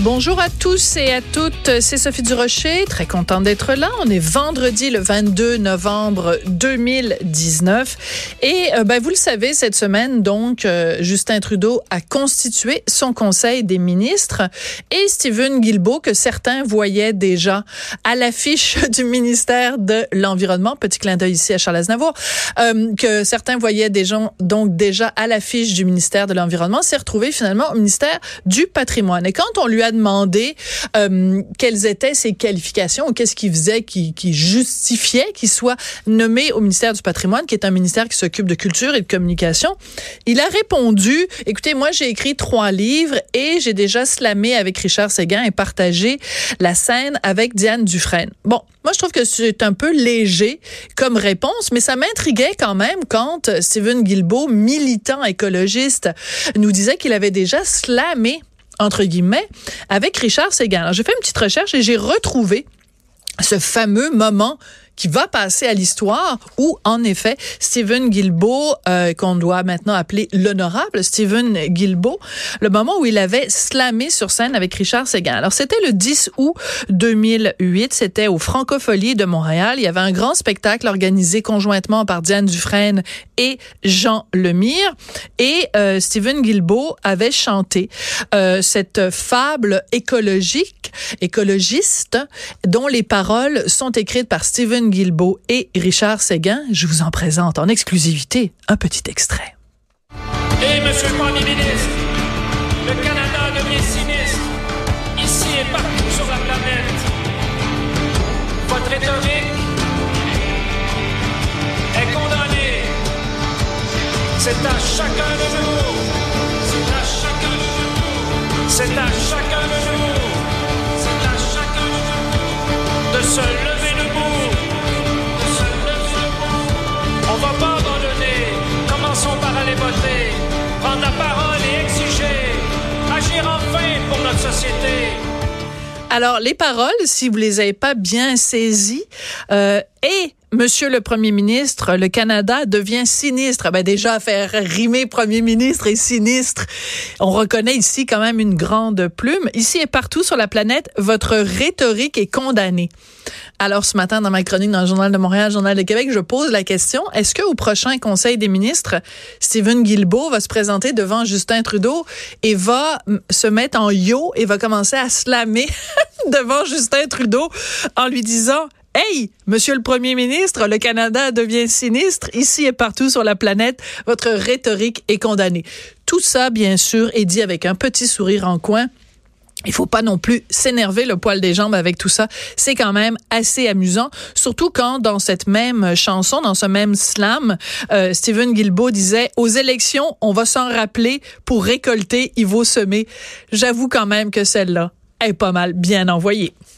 Bonjour à tous et à toutes, c'est Sophie Durocher, très contente d'être là. On est vendredi le 22 novembre 2019 et euh, ben, vous le savez, cette semaine, donc, euh, Justin Trudeau a constitué son conseil des ministres et Stephen Guilbeault, que certains voyaient déjà à l'affiche du ministère de l'Environnement, petit clin d'œil ici à Charles Aznavour, euh, que certains voyaient donc déjà à l'affiche du ministère de l'Environnement, s'est retrouvé finalement au ministère du Patrimoine. Et quand on lui a demandé euh, quelles étaient ses qualifications ou qu'est-ce qu'il faisait qui, justifiait qu'il soit nommé au ministère du patrimoine, qui est un ministère qui s'occupe de culture et de communication. Il a répondu, écoutez, moi j'ai écrit trois livres et j'ai déjà slamé avec Richard Séguin et partagé la scène avec Diane Dufresne. Bon, moi, je trouve que c'est un peu léger comme réponse, mais ça m'intriguait quand même quand Stephen Guilbeault, militant écologiste, nous disait qu'il avait déjà slamé entre guillemets, avec Richard. Alors, j'ai fait une petite recherche et j'ai retrouvé ce fameux moment qui va passer à l'histoire où, en effet, Stephen Guilbeault, euh, qu'on doit maintenant appeler l'honorable Stephen Guilbeault, le moment où il avait slamé sur scène avec Richard Séguin. Alors, c'était le 10 août 2008. C'était au Francofolie de Montréal. Il y avait un grand spectacle organisé conjointement par Diane Dufresne et Jean Lemire. Et euh, Stephen Guilbeault avait chanté euh, cette fable écologique, écologiste, dont les paroles sont écrites par Stephen Guilbeault et Richard Séguin. Je vous en présente en exclusivité un petit extrait. Et Monsieur le Premier ministre, le Canada devient sinistre, ici et partout sur la planète. Votre rhétorique est condamnée. C'est à chacun de nous. C'est à chacun de nous. C'est à chacun de nous. Prendre la parole et exiger. Agir enfin pour notre société. Alors, les paroles, si vous les avez pas bien saisies, euh, et Monsieur le Premier ministre, le Canada devient sinistre. Ben déjà, faire rimer Premier ministre et sinistre, on reconnaît ici quand même une grande plume. Ici et partout sur la planète, votre rhétorique est condamnée. Alors, ce matin, dans ma chronique dans le Journal de Montréal, Journal de Québec, je pose la question, est-ce qu'au prochain Conseil des ministres, Stephen Guilbeault va se présenter devant Justin Trudeau et va se mettre en yo et va commencer à slammer devant Justin Trudeau en lui disant Hey, monsieur le premier ministre, le Canada devient sinistre ici et partout sur la planète. Votre rhétorique est condamnée. Tout ça, bien sûr, est dit avec un petit sourire en coin. Il faut pas non plus s'énerver le poil des jambes avec tout ça. C'est quand même assez amusant, surtout quand dans cette même chanson, dans ce même slam, euh, Stephen Guilbeault disait aux élections, on va s'en rappeler pour récolter, il vaut semer. J'avoue quand même que celle-là est pas mal bien envoyée.